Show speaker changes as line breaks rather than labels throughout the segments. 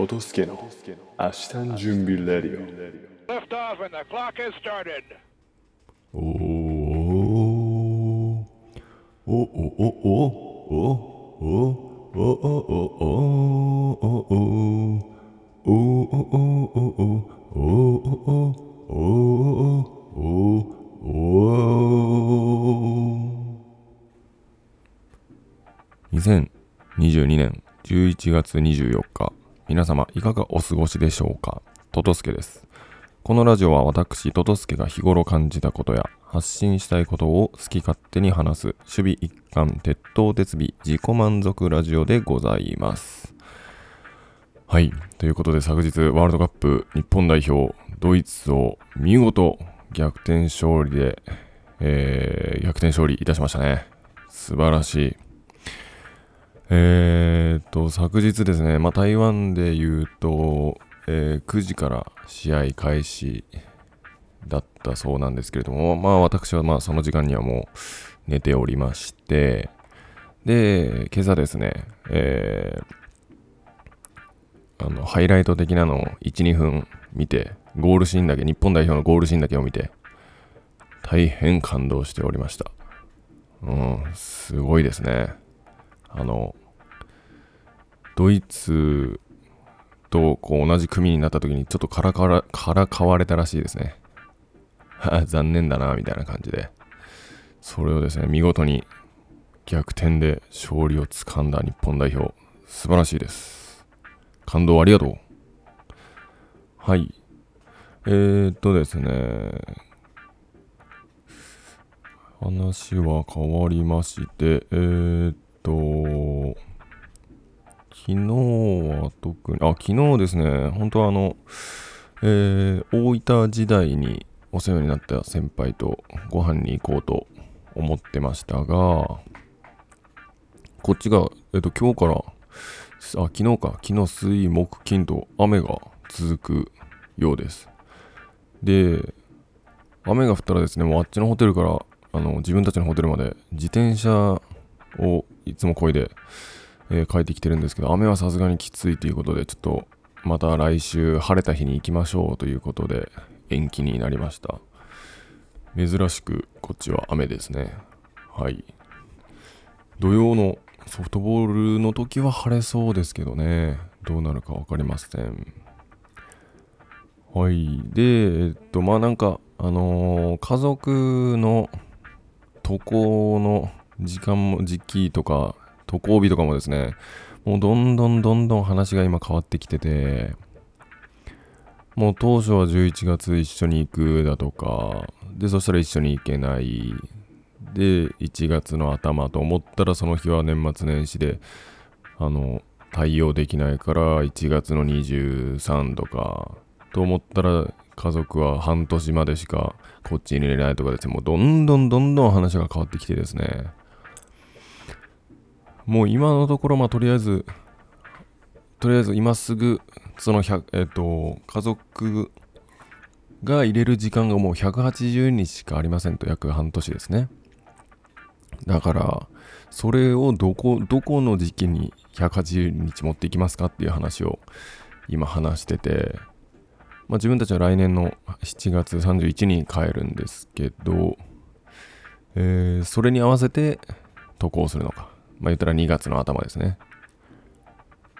トトスケの明日の準備レディ
Lift off and the clock has started.
おーおおおおおおおおおおおおお2022年11月24日皆様いかがお過ごしでしょうか？トトスケですこのラジオは私トトスケが日頃感じたことや発信したいことを好き勝手に話す守備一貫鉄頭鉄尾自己満足ラジオでございますはい。ということで、昨日、ワールドカップ日本代表、ドイツを見事逆転勝利で、えー、逆転勝利いたしましたね。素晴らしい。えーっと、昨日ですね、まあ、台湾で言うと、えー9時から試合開始だったそうなんですけれども、まあ、私はまあその時間にはもう寝ておりまして、で、今朝ですね、えーあの、ハイライト的なのを1、2分見て、ゴールシーンだけ、日本代表のゴールシーンだけを見て、大変感動しておりました。うん、すごいですね。あの、ドイツとこう同じ組になった時にちょっとからからからかわれたらしいですね。は あ残念だな、みたいな感じで。それをですね、見事に逆転で勝利をつかんだ日本代表、素晴らしいです。感動ありがとう。はい。えー、っとですね。話は変わりまして、えー、っと、昨日は特に、あ、昨日ですね、本当はあの、えー、大分時代にお世話になった先輩とご飯に行こうと思ってましたが、こっちが、えっと、今日から、あ、昨日か、昨日水、木、金と雨が続くようです。で、雨が降ったらですね、もうあっちのホテルから、あの、自分たちのホテルまで自転車をいつも漕いで、えー帰ってきてるんですけど、雨はさすがにきついということで、ちょっと、また来週晴れた日に行きましょうということで、延期になりました。珍しく、こっちは雨ですね。はい。土曜のソフトボールの時は晴れそうですけどね、どうなるか分かりません。はい。で、えっと、まあなんか、あのー家族の渡航の時間も、時期とか、渡航日とかもですね、もうどんどんどんどん話が今変わってきてて、もう当初は11月一緒に行くだとか、で、そしたら一緒に行けない。で、1月の頭と思ったらその日は年末年始で、あの、対応できないから1月の23とか、と思ったら家族は半年までしかこっちに入れないとかですね、もうどんどんどんどん話が変わってきてですね、もう今のところ、まあとりあえず、とりあえず今すぐ、その、えっ、と、家族が入れる時間がもう180日しかありませんと、約半年ですね。だから、それをどこ、どこの時期に180日持っていきますかっていう話を今話してて、まあ自分たちは来年の7月31に帰るんですけど、えーそれに合わせて渡航するのか。まあ言ったら2月の頭ですね。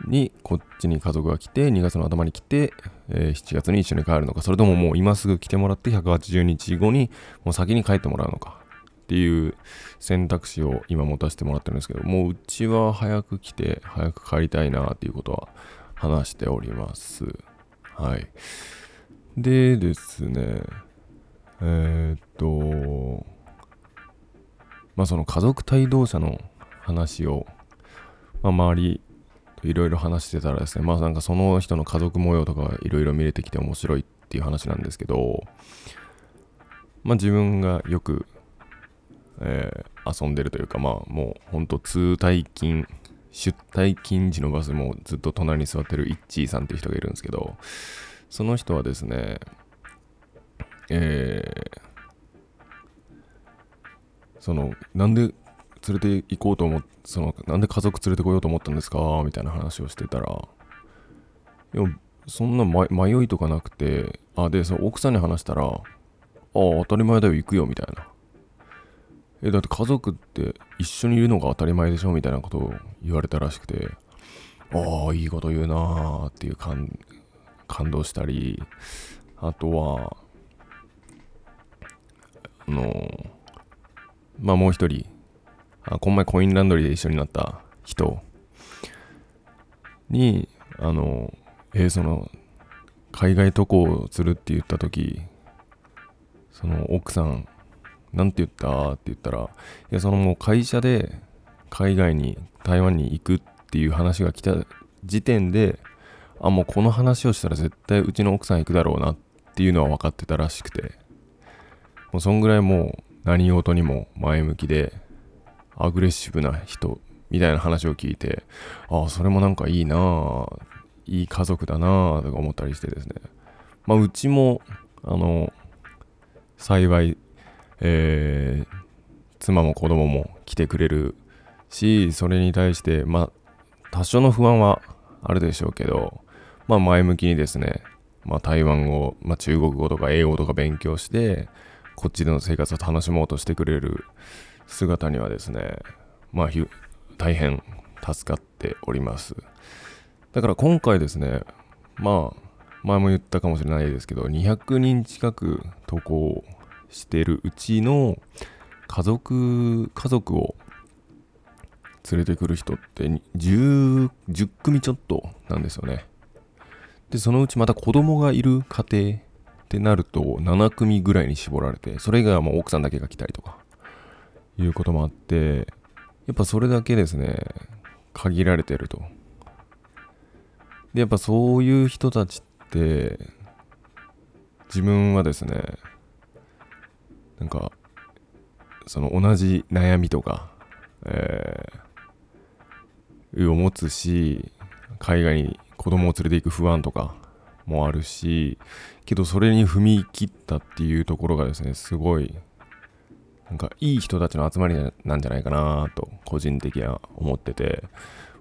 に、こっちに家族が来て、2月の頭に来て、えー7月に一緒に帰るのか、それとももう今すぐ来てもらって180日後にもう先に帰ってもらうのかっていう選択肢を今持たせてもらってるんですけど、もううちは早く来て、早く帰りたいなっていうことは話しております。はい。でですね、えーっと、まあその家族帯同者の話を、まあ、周りといろいろ話してたらですね、まあなんかその人の家族模様とかいろいろ見れてきて面白いっていう話なんですけど、まあ自分がよく、えー遊んでるというか、まあもうほんと通退勤、出退勤時のバスもずっと隣に座ってるイッチーさんっていう人がいるんですけど、その人はですね、えーその、なんで連れて行こうと思っその、なんで家族連れてこようと思ったんですか？みたいな話をしてたら、いやそんな、ま、迷いとかなくてあでその奥さんに話したらああ当たり前だよ行くよみたいな。えだって家族って一緒にいるのが当たり前でしょ？みたいなことを言われたらしくて。ああいいこと言うなーっていう感感動したり。あとはあのまあもう一人あこの前コインランドリーで一緒になった人にあのえーその海外渡航するって言った時その奥さんなんて言ったって言ったらいやそのもう会社で海外に台湾に行くっていう話が来た時点であもうこの話をしたら絶対うちの奥さん行くだろうなっていうのは分かってたらしくて。もうそんぐらいもう何事にも前向きでアグレッシブな人みたいな話を聞いてああそれもなんかいいなあいい家族だなあとか思ったりしてですね。まあうちもあの幸いえー妻も子供も来てくれるしそれに対してまあ多少の不安はあるでしょうけどまあ前向きにですねまあ台湾語、まあ、中国語とか英語とか勉強してこっちでの生活を楽しもうとしてくれる姿にはですねまあ大変助かっております。だから今回ですねまあ前も言ったかもしれないですけど200人近く渡航してるうちの家族家族を連れてくる人って 10, 10組ちょっとなんですよね。でそのうちまた子供がいる家庭ってなると7組ぐらいに絞られてそれ以外はもう奥さんだけが来たりとか。いうこともあってやっぱそれだけですね限られてると。でやっぱそういう人たちって自分はですねなんかその同じ悩みとか、えー、を持つし海外に子供を連れて行く不安とかもあるしけどそれに踏み切ったっていうところがですねすごいなんかいい人たちの集まりなんじゃないかなと個人的には思ってて。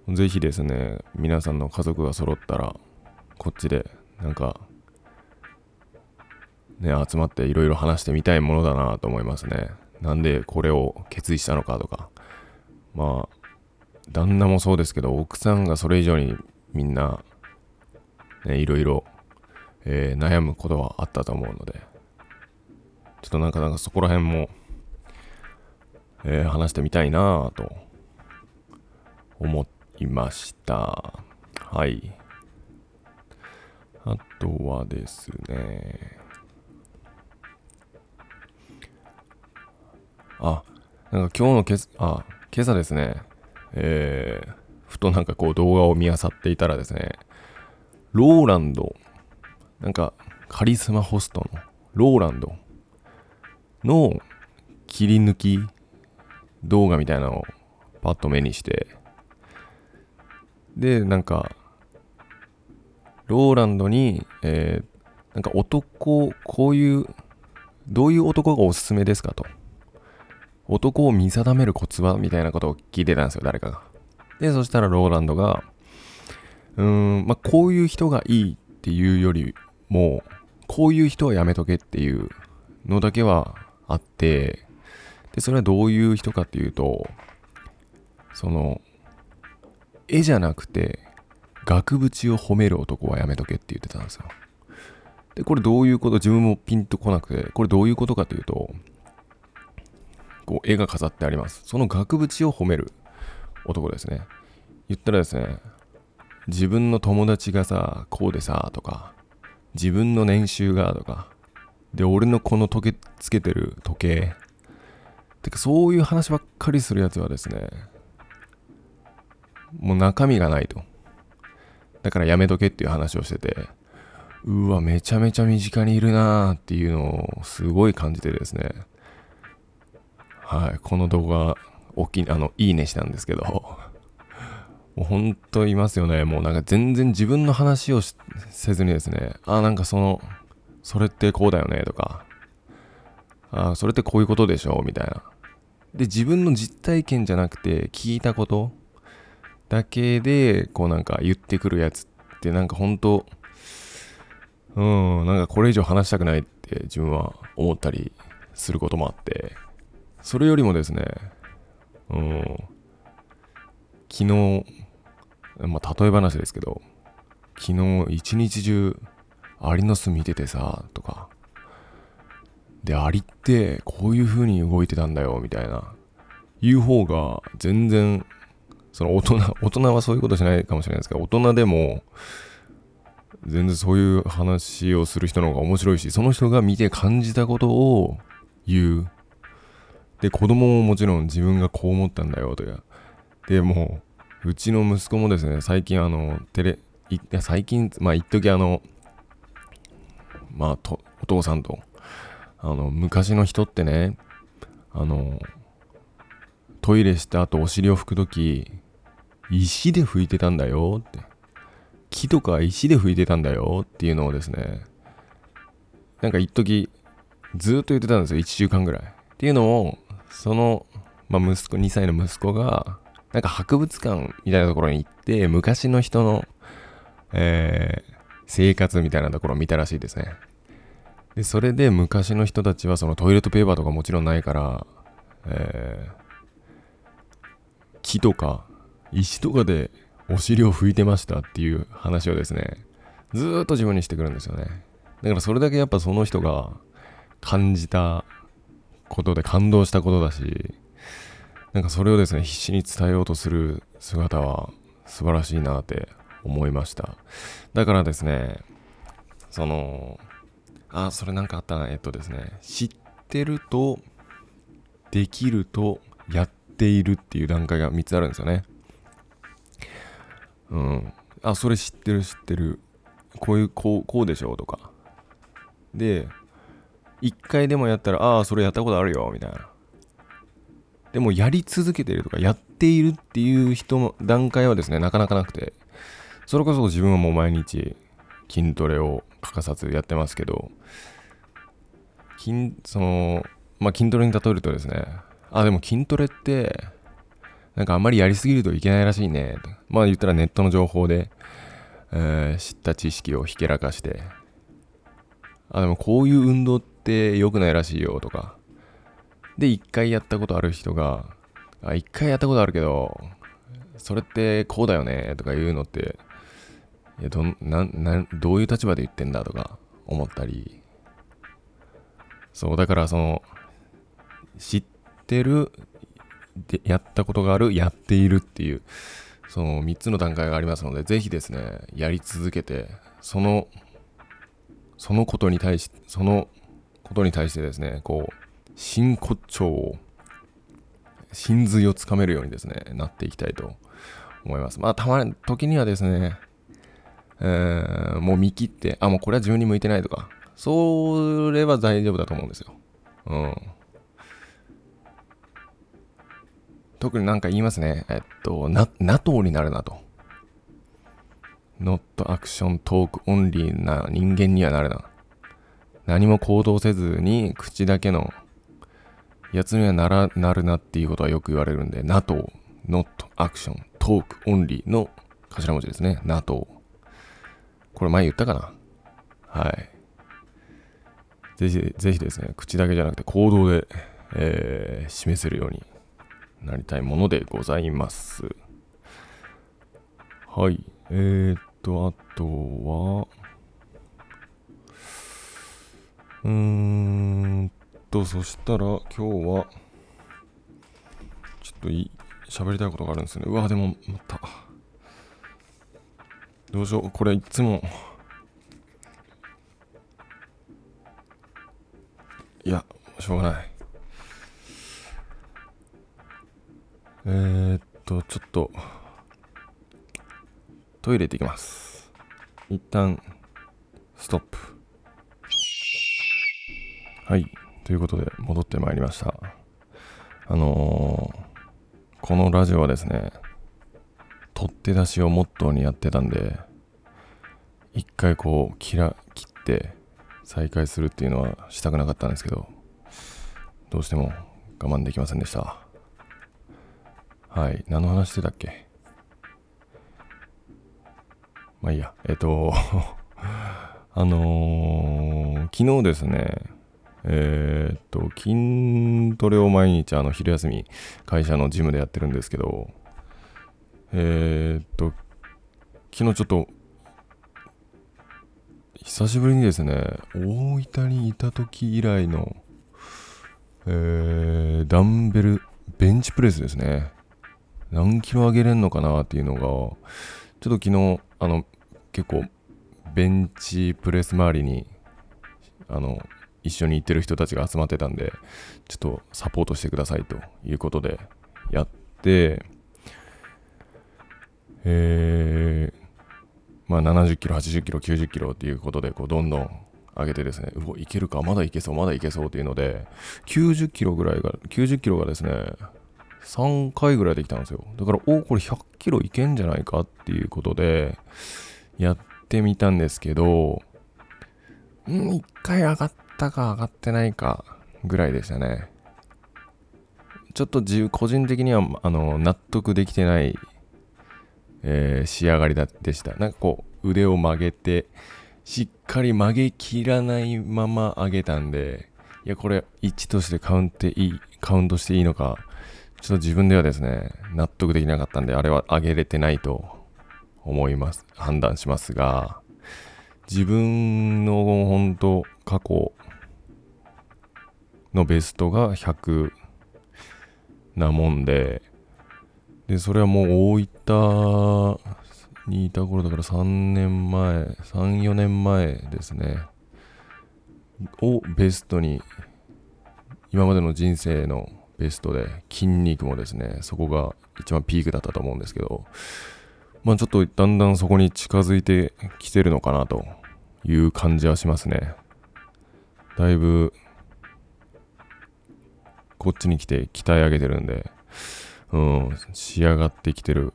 ぜひですね皆さんの家族が揃ったらこっちでなんかね集まっていろいろ話してみたいものだなと思いますね。なんでこれを決意したのかとか。まあ旦那もそうですけど奥さんがそれ以上にみんな、ね、いろいろ、え悩むことはあったと思うので。ちょっとなんかなんかそこら辺も、えー話してみたいなと思いました。はい。あとはですね。あなんか今日のけあ今朝ですね。えーふとなんかこう動画を見漁っていたらですねローランドなんかカリスマホストのローランドの切り抜き動画みたいなのをパッと目にして。でなんかローランドに、えーなんか男こういうどういう男がおすすめですかと。男を見定めるコツは？みたいなことを聞いてたんですよ誰かが。でそしたらローランドがうんまあこういう人がいいっていうよりもこういう人はやめとけっていうのだけはあってでそれはどういう人かっていうとその絵じゃなくて額縁を褒める男はやめとけって言ってたんですよ。でこれどういうこと自分もピンとこなくてこれどういうことかというとこう絵が飾ってあります。その額縁を褒める男ですね。言ったらですね自分の友達がさこうでさとか自分の年収がとかで俺のこの時計つけてる時計てかそういう話ばっかりするやつはですねもう中身がないと。だからやめとけっていう話をしててうわめちゃめちゃ身近にいるなーっていうのをすごい感じてですね。はいこの動画大きいあのいいねしたんですけど。もうほんといますよね。もうなんか全然自分の話をせずにですねあなんかそのそれってこうだよねとかああそれってこういうことでしょ？みたいな。で自分の実体験じゃなくて聞いたことだけでこうなんか言ってくるやつってなんか本当うんなんかこれ以上話したくないって自分は思ったりすることもあって。それよりもですねうん昨日まあ例え話ですけど昨日一日中アリの巣見ててさとかでアリってこういう風に動いてたんだよみたいな。言う方が全然その大人 大人はそういうことしないかもしれないですけど大人でも全然そういう話をする人の方が面白いしその人が見て感じたことを言う。で子供ももちろん自分がこう思ったんだよとかでもううちの息子もですね最近あのテレいや最近まあ一時あのまあとお父さんとあの昔の人ってねあのトイレした後お尻を拭くとき石で拭いてたんだよって。木とか石で拭いてたんだよっていうのをですねなんか一時ずっと言ってたんですよ1週間ぐらい。っていうのをその、まあ、息子2歳の息子がなんか博物館みたいなところに行って昔の人の、えー生活みたいなところを見たらしいですね。でそれで昔の人たちはそのトイレットペーパーとかもちろんないから、えー木とか石とかでお尻を拭いてましたっていう話をですねずーっと自分にしてくるんですよね。だからそれだけやっぱその人が感じたことで感動したことだしなんかそれをですね必死に伝えようとする姿は素晴らしいなって思いました。だからですねそのあそれなんかあった。なえっとですね。知ってるとできるとやっているっていう段階が3つあるんですよね。うん。あそれ知ってる知ってる。こういうこうこうでしょうとか。で1回でもやったらああそれやったことあるよみたいな。でもやり続けてるとかやっているっていう人の段階はですねなかなかなくて。それこそ自分はもう毎日筋トレを欠かさずやってますけど筋そのまあ筋トレに例えるとですねあでも筋トレってなんかあんまりやりすぎるといけないらしいねまあ言ったらネットの情報で、えー知った知識をひけらかしてあでもこういう運動って良くないらしいよとかで一回やったことある人があ一回やったことあるけどそれってこうだよねとか言うのっていやどななどういう立場で言ってんだとか思ったり。そうだからその知ってるでやったことがあるやっているっていうその3つの段階がありますのでぜひですねやり続けてそのそのことに対しそのことに対してですねこう真骨頂を真髄をつかめるようにですねなっていきたいと思います。まあたまに時にはですねえーもう見切ってあもうこれは自分に向いてないとかそれは大丈夫だと思うんですようん特になんか言いますね。えっと、な、NATO になるなと。not action talk only な人間にはなるな。何も行動せずに口だけのやつにはなら、なるなっていうことはよく言われるんで、NATO, not action talk only の頭文字ですね。NATO。これ前言ったかな？はい。ぜひ、ぜひですね、口だけじゃなくて行動で、えー示せるようになりたいものでございます。はい。えー、っと、あとは、うーんと、そしたら今日は、ちょっといい、喋りたいことがあるんですね。うわ、でも、また。どうしよう、これいつも、いや、しょうがない。えー、っと、ちょっと、トイレ行ってきます。一旦、ストップ。はい。ということで、戻ってまいりました。あのーこのラジオはですね、取って出しをモットーにやってたんで、一回こう、切ら、切って、再開するっていうのはしたくなかったんですけど、どうしても我慢できませんでした。はい。何の話してたっけ？まあいいや、えっと、あのー昨日ですね、えーっと、筋トレを毎日、あの、昼休み、会社のジムでやってるんですけど、えーっと、昨日ちょっと、久しぶりにですね、大分にいた時以来の、えー、ダンベル、ベンチプレスですね。何キロ上げれんのかなっていうのが、ちょっと昨日、あの、結構、ベンチプレス周りに、あの、一緒に行ってる人たちが集まってたんで、ちょっとサポートしてくださいということでやって、えー、まあ70キロ、80キロ、90キロっていうことで、こう、どんどん上げてですね、うお、いけるか、まだいけそう、まだいけそうっていうので、90キロぐらいが、90キロがですね、3回ぐらいできたんですよ。だから、おこれ100キロいけんじゃないかっていうことで、やってみたんですけど、ん1回上がったか上がってないかぐらいでしたね。ちょっと自由個人的にはあの納得できてない、えー仕上がりだでした。なんかこう腕を曲げてしっかり曲げきらないまま上げたんで、いやこれ1としてカウントいいカウントしていいのか、ちょっと自分ではですね、納得できなかったんで、あれは上げれてないと思います。判断しますが、自分の本当過去のベストが100なもんで、で、それはもう大分にいた頃だから3年前、3、4年前ですね。をベストに、今までの人生のベストで、筋肉もですね、そこが一番ピークだったと思うんですけど、まあちょっとだんだんそこに近づいてきてるのかなという感じはしますね。だいぶこっちに来て鍛え上げてるんで、うん、仕上がってきてる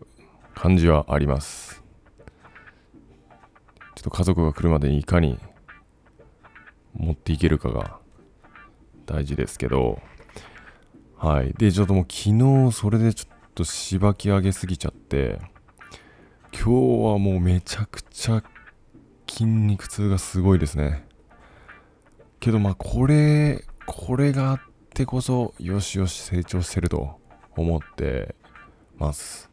感じはあります。ちょっと家族が来るまでにいかに持っていけるかが大事ですけど、はい。で、ちょっともう昨日それでちょっとしばき上げすぎちゃって、今日はもうめちゃくちゃ筋肉痛がすごいですね。けどまあこれ、これがあってこそ、よしよし成長してると思ってます。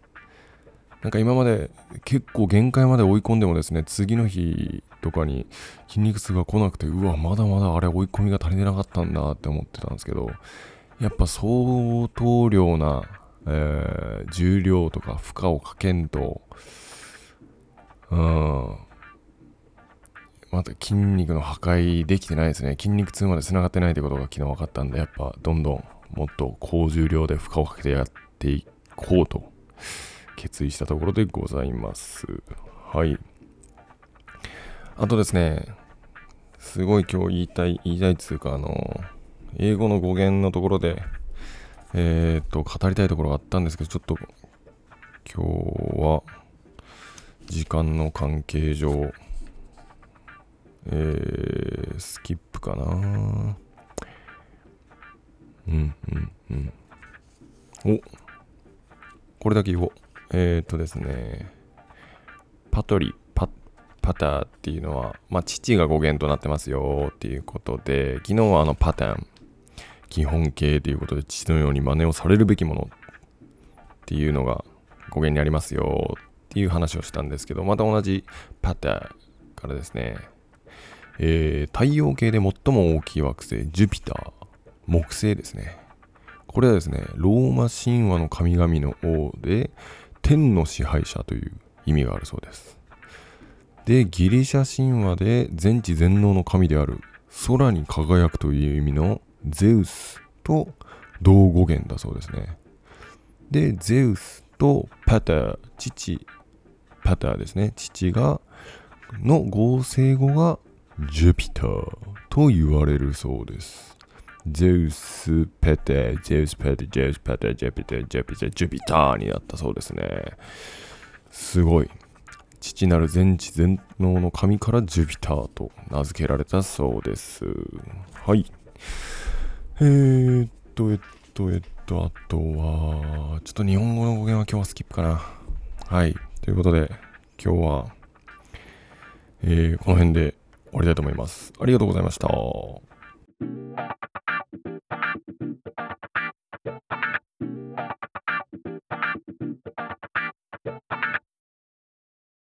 なんか今まで結構限界まで追い込んでもですね、次の日とかに筋肉痛が来なくて、うわ、まだまだあれ追い込みが足りてなかったんだって思ってたんですけど、やっぱ相当量な、えー重量とか負荷をかけんと、うん。また筋肉の破壊できてないですね。筋肉痛まで繋がってないということが昨日分かったんで、やっぱどんどんもっと高重量で負荷をかけてやっていこうと決意したところでございます。はい。あとですね、すごい今日言いたい、言いたいっつうか、あの、英語の語源のところで、えーっと、語りたいところがあったんですけど、ちょっと今日は時間の関係上、えー、スキップかなうんうんうん。お。これだけ言おう。えー、っとですね。パトリパパターっていうのは、まあ、父が語源となってますよっていうことで昨日はあのパターン。基本形ということで父のように真似をされるべきものっていうのが語源にありますよっていう話をしたんですけどまた同じパターからですね。えー太陽系で最も大きい惑星ジュピター。木星ですね。これはですねローマ神話の神々の王で天の支配者という意味があるそうです。でギリシャ神話で全知全能の神である空に輝くという意味のゼウスと同語源だそうですね。でゼウスとパター父パターですね。父がの合成語がジュピターと言われるそうです。ゼウス、ペテ、ゼウス、ペテ、ゼウス、ペテ、ジュピター、ジュピター、ジュピターになったそうですね。すごい。父なる全知全能の神からジュピターと名付けられたそうです。はい。えーっと、えっと、えっと、あとは、ちょっと日本語の語源は今日はスキップかな。はい。ということで、今日は、えーこの辺で終わりたいと思います。ありがとうございました。Thank you.